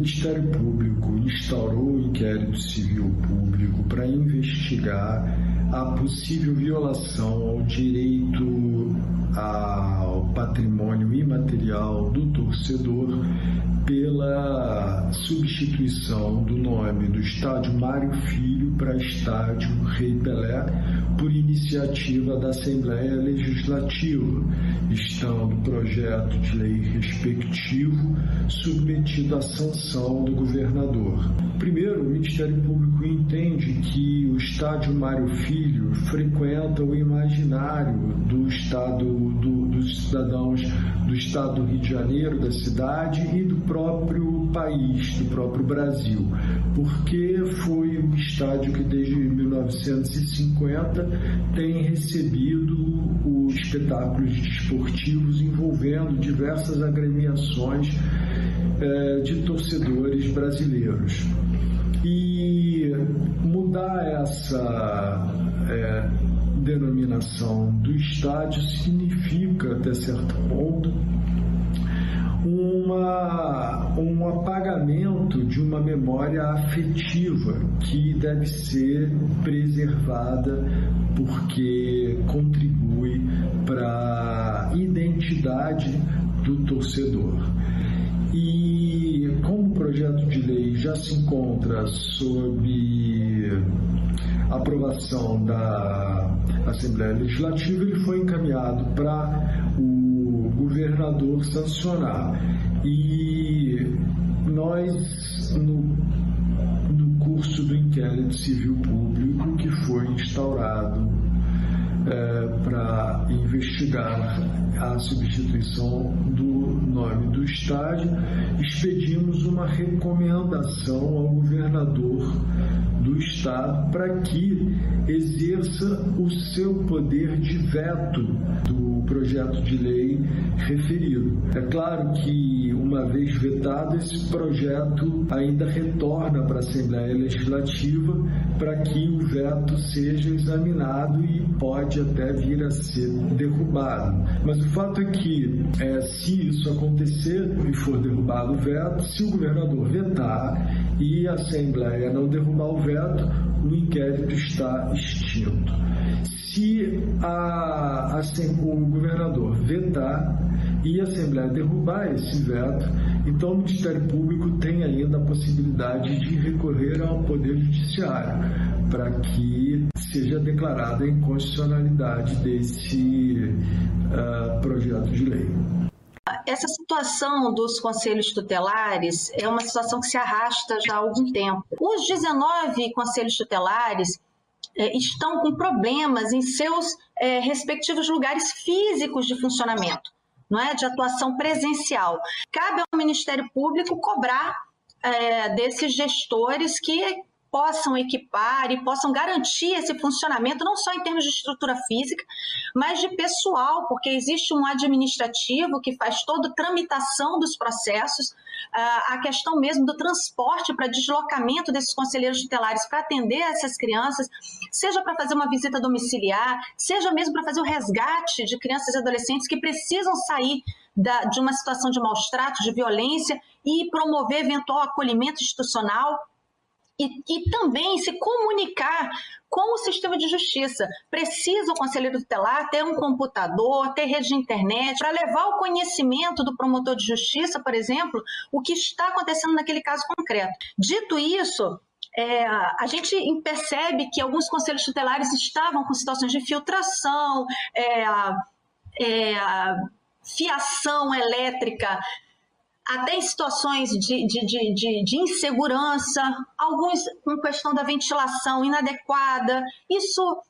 Ministério Público instaurou um inquérito civil público para investigar a possível violação ao direito ao patrimônio imaterial do torcedor pela substituição do nome do estádio Mário Filho para estádio Rei Pelé por iniciativa da Assembleia Legislativa, estando o projeto de lei respectivo submetido à sanção do governador. Primeiro, o Ministério Público entende que o estádio Mário Filho frequenta o imaginário do estado do, dos cidadãos do estado do Rio de Janeiro, da cidade e do próprio país, do próprio Brasil, porque foi um estádio que desde 1950 tem recebido os espetáculos desportivos envolvendo diversas agremiações eh, de torcedores brasileiros. E mudar essa eh, denominação do estádio significa, até certo ponto, uma, um apagamento de uma memória afetiva que deve ser preservada porque contribui para a identidade do torcedor. E como o projeto de lei já se encontra sob aprovação da Assembleia Legislativa, ele foi encaminhado para o governador sancionar. E nós, no, no curso do inquérito civil público que foi instaurado é, para investigar a substituição do nome do estádio, expedimos uma recomendação ao governador do Estado para que exerça o seu poder de veto do projeto de lei referido. É claro que, uma vez vetado, esse projeto ainda retorna para a Assembleia Legislativa para que o veto seja examinado e pode até vir a ser derrubado. Mas o fato é que, é, se isso acontecer e for derrubado o veto, se o governador vetar e a Assembleia não derrubar o veto, o inquérito está extinto. Se a, a, o governador vetar e a Assembleia derrubar esse veto, então o Ministério Público tem ainda a possibilidade de recorrer ao Poder Judiciário para que seja declarada a inconstitucionalidade desse uh, projeto de lei. Essa situação dos conselhos tutelares é uma situação que se arrasta já há algum tempo. Os 19 conselhos tutelares é, estão com problemas em seus é, respectivos lugares físicos de funcionamento, não é, de atuação presencial. Cabe ao Ministério Público cobrar é, desses gestores que possam equipar e possam garantir esse funcionamento, não só em termos de estrutura física, mas de pessoal, porque existe um administrativo que faz toda a tramitação dos processos, a questão mesmo do transporte para deslocamento desses conselheiros tutelares para atender essas crianças, seja para fazer uma visita domiciliar, seja mesmo para fazer o resgate de crianças e adolescentes que precisam sair da, de uma situação de maus tratos, de violência e promover eventual acolhimento institucional e, e também se comunicar com o sistema de justiça. Precisa o conselheiro tutelar ter um computador, ter rede de internet, para levar o conhecimento do promotor de justiça, por exemplo, o que está acontecendo naquele caso concreto. Dito isso, é, a gente percebe que alguns conselhos tutelares estavam com situações de filtração, é, é, fiação elétrica até em situações de, de, de, de, insegurança, alguns com questão da ventilação inadequada. Isso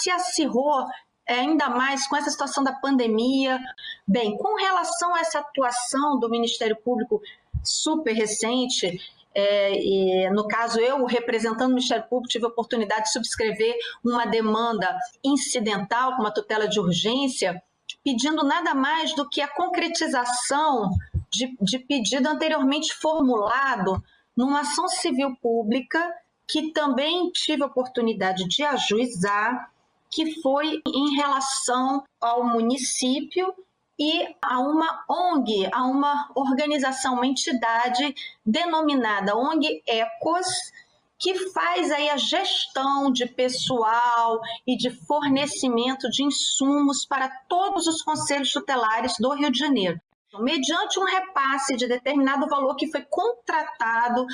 se acirrou é, ainda mais com essa situação da pandemia. Bem, com relação a essa atuação do Ministério Público super recente, é, no caso, eu, representando o Ministério Público, tive a oportunidade de subscrever uma demanda incidental, com uma tutela de urgência, pedindo nada mais do que a concretização de, de pedido anteriormente formulado numa ação civil pública que também tive a oportunidade de ajuizar, que foi em relação ao município e a uma ONG, a uma organização, uma entidade denominada ONG Ecos, que faz aí a gestão de pessoal e de fornecimento de insumos para todos os conselhos tutelares do Rio de Janeiro. Mediante um repasse de determinado valor que foi contratado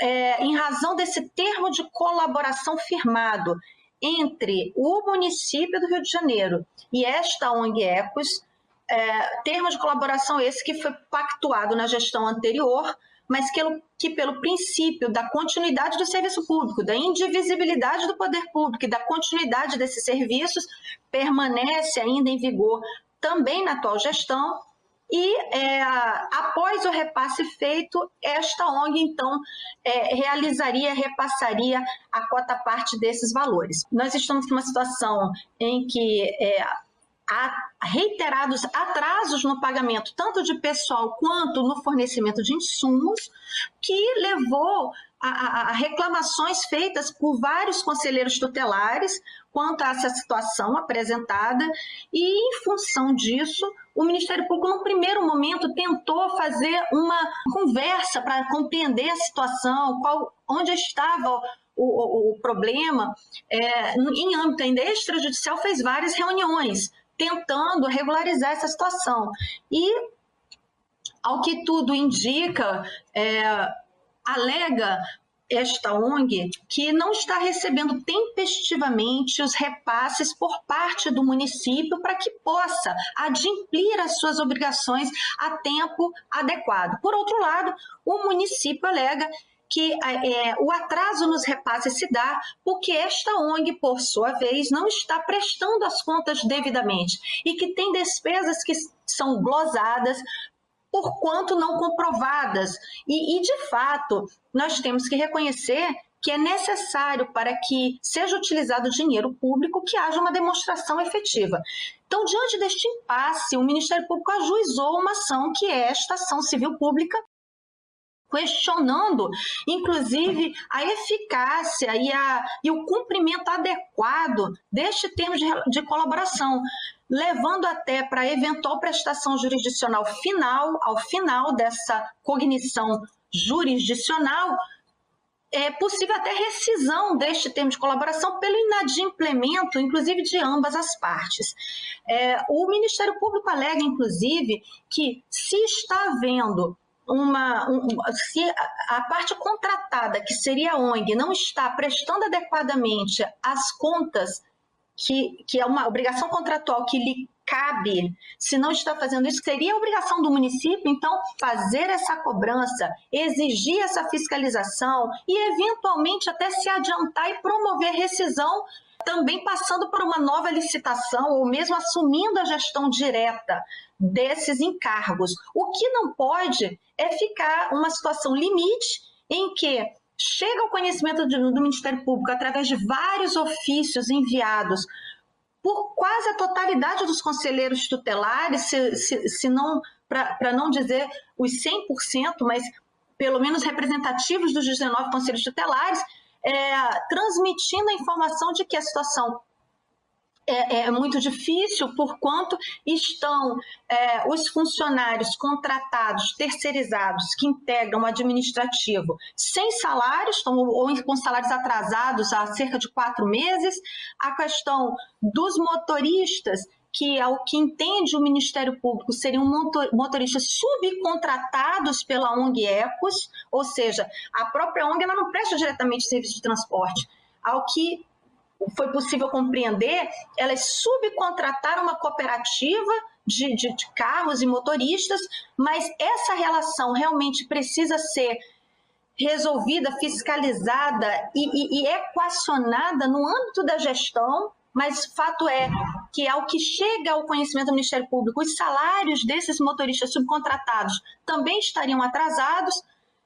é, em razão desse termo de colaboração firmado entre o município do Rio de Janeiro e esta ONG Ecos, é, termo de colaboração esse que foi pactuado na gestão anterior, mas que, que, pelo princípio da continuidade do serviço público, da indivisibilidade do poder público e da continuidade desses serviços, permanece ainda em vigor também na atual gestão. E é, após o repasse feito, esta ONG então é, realizaria, repassaria a cota parte desses valores. Nós estamos numa situação em que é, reiterados atrasos no pagamento, tanto de pessoal quanto no fornecimento de insumos, que levou a, a, a reclamações feitas por vários conselheiros tutelares quanto a essa situação apresentada, e em função disso, o Ministério Público, no primeiro momento, tentou fazer uma conversa para compreender a situação, qual, onde estava o, o, o problema. É, em âmbito ainda extrajudicial, fez várias reuniões tentando regularizar essa situação. E, ao que tudo indica, é, alega esta ONG que não está recebendo tempestivamente os repasses por parte do município para que possa adimplir as suas obrigações a tempo adequado. Por outro lado, o município alega que é, o atraso nos repasses se dá porque esta ONG, por sua vez, não está prestando as contas devidamente e que tem despesas que são glosadas por quanto não comprovadas. E, e de fato, nós temos que reconhecer que é necessário para que seja utilizado dinheiro público que haja uma demonstração efetiva. Então, diante deste impasse, o Ministério Público ajuizou uma ação que é esta ação civil pública questionando, inclusive, a eficácia e, a, e o cumprimento adequado deste termo de, de colaboração, levando até para eventual prestação jurisdicional final, ao final dessa cognição jurisdicional, é possível até rescisão deste termo de colaboração pelo inadimplemento, inclusive, de ambas as partes. É, o Ministério Público alega, inclusive, que se está havendo uma, um, se a parte contratada, que seria a ONG, não está prestando adequadamente as contas, que, que é uma obrigação contratual que lhe cabe, se não está fazendo isso, seria a obrigação do município, então, fazer essa cobrança, exigir essa fiscalização e, eventualmente, até se adiantar e promover rescisão também passando por uma nova licitação ou mesmo assumindo a gestão direta desses encargos. O que não pode é ficar uma situação limite em que chega ao conhecimento do Ministério Público através de vários ofícios enviados por quase a totalidade dos conselheiros tutelares, se, se, se não, para não dizer os 100%, mas pelo menos representativos dos 19 conselhos tutelares, é, transmitindo a informação de que a situação é, é, muito difícil, por quanto estão é, os funcionários contratados, terceirizados, que integram o administrativo, sem salários, estão, ou com salários atrasados há cerca de quatro meses, a questão dos motoristas que, ao que entende o Ministério Público, seriam motoristas subcontratados pela ONG Ecos, ou seja, a própria ONG ela não presta diretamente serviço de transporte. Ao que foi possível compreender, elas subcontrataram uma cooperativa de, de, de carros e motoristas, mas essa relação realmente precisa ser resolvida, fiscalizada e, e, e, equacionada no âmbito da gestão, mas fato é que, ao que chega ao conhecimento do Ministério Público, os salários desses motoristas subcontratados também estariam atrasados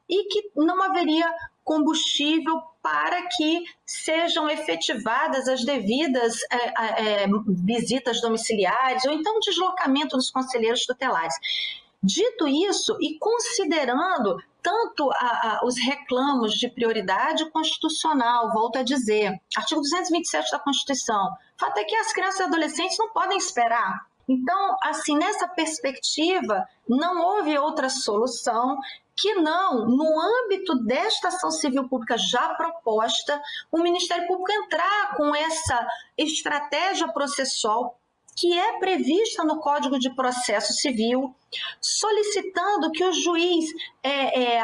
e que não haveria combustível para que sejam efetivadas as devidas é, é, visitas domiciliares ou então deslocamento dos conselheiros tutelares. Dito isso, e considerando tanto a, a, os reclamos de prioridade constitucional, volto a dizer, artigo 227 da Constituição, o fato é que as crianças e adolescentes não podem esperar. Então, assim, nessa perspectiva, não houve outra solução que não, no âmbito desta ação civil pública já proposta, o Ministério Público entrar com essa estratégia processual que é prevista no Código de Processo Civil, solicitando que o juiz é, é,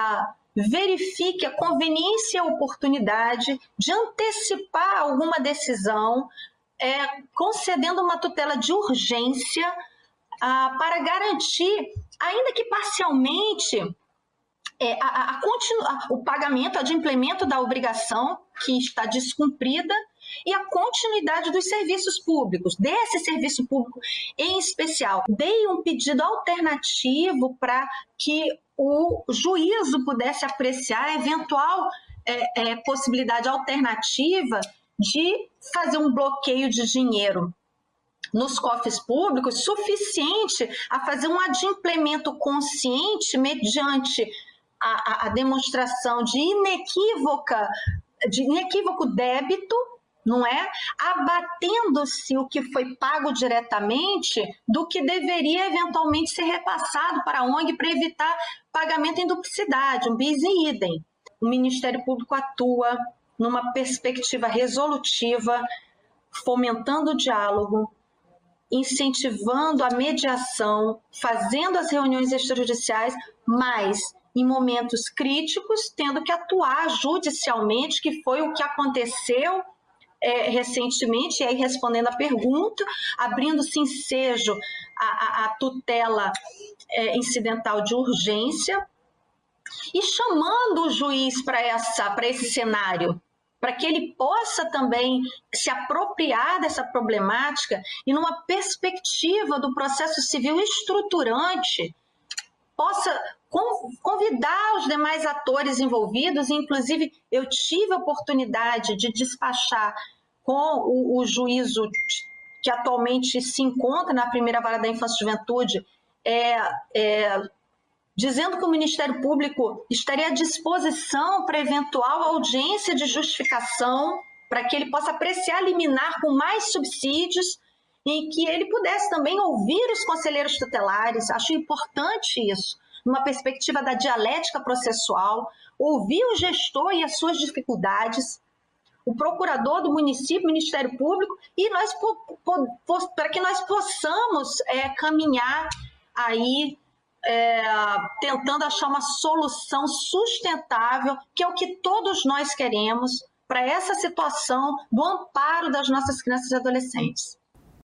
verifique a conveniência e a oportunidade de antecipar alguma decisão, é, concedendo uma tutela de urgência ah, para garantir, ainda que parcialmente, é, a, a, a, o pagamento, o adimplemento da obrigação que está descumprida e a continuidade dos serviços públicos, desse serviço público em especial. Dei um pedido alternativo para que o juízo pudesse apreciar a eventual é, é, possibilidade alternativa de fazer um bloqueio de dinheiro nos cofres públicos suficiente a fazer um adimplemento consciente mediante a, a, a demonstração de inequívoca de inequívoco débito não é? Abatendo-se o que foi pago diretamente do que deveria eventualmente ser repassado para a ONG para evitar pagamento em duplicidade, um bis em idem. O Ministério Público atua numa perspectiva resolutiva, fomentando o diálogo, incentivando a mediação, fazendo as reuniões extrajudiciais, mas em momentos críticos, tendo que atuar judicialmente, que foi o que aconteceu é, recentemente, e aí respondendo a pergunta, abrindo-se ensejo a, a, a tutela é, incidental de urgência e chamando o juiz para esse cenário, para que ele possa também se apropriar dessa problemática e, numa perspectiva do processo civil estruturante, possa convidar os demais atores envolvidos, inclusive eu tive a oportunidade de despachar com o, o juízo que atualmente se encontra na primeira vara da infância e juventude, é, é, dizendo que o Ministério Público estaria à disposição para eventual audiência de justificação, para que ele possa apreciar liminar com mais subsídios e que ele pudesse também ouvir os conselheiros tutelares. Acho importante isso numa perspectiva da dialética processual, ouvir o gestor e as suas dificuldades, o procurador do município, Ministério Público, e nós para que nós possamos é, caminhar aí é, tentando achar uma solução sustentável, que é o que todos nós queremos para essa situação do amparo das nossas crianças e adolescentes.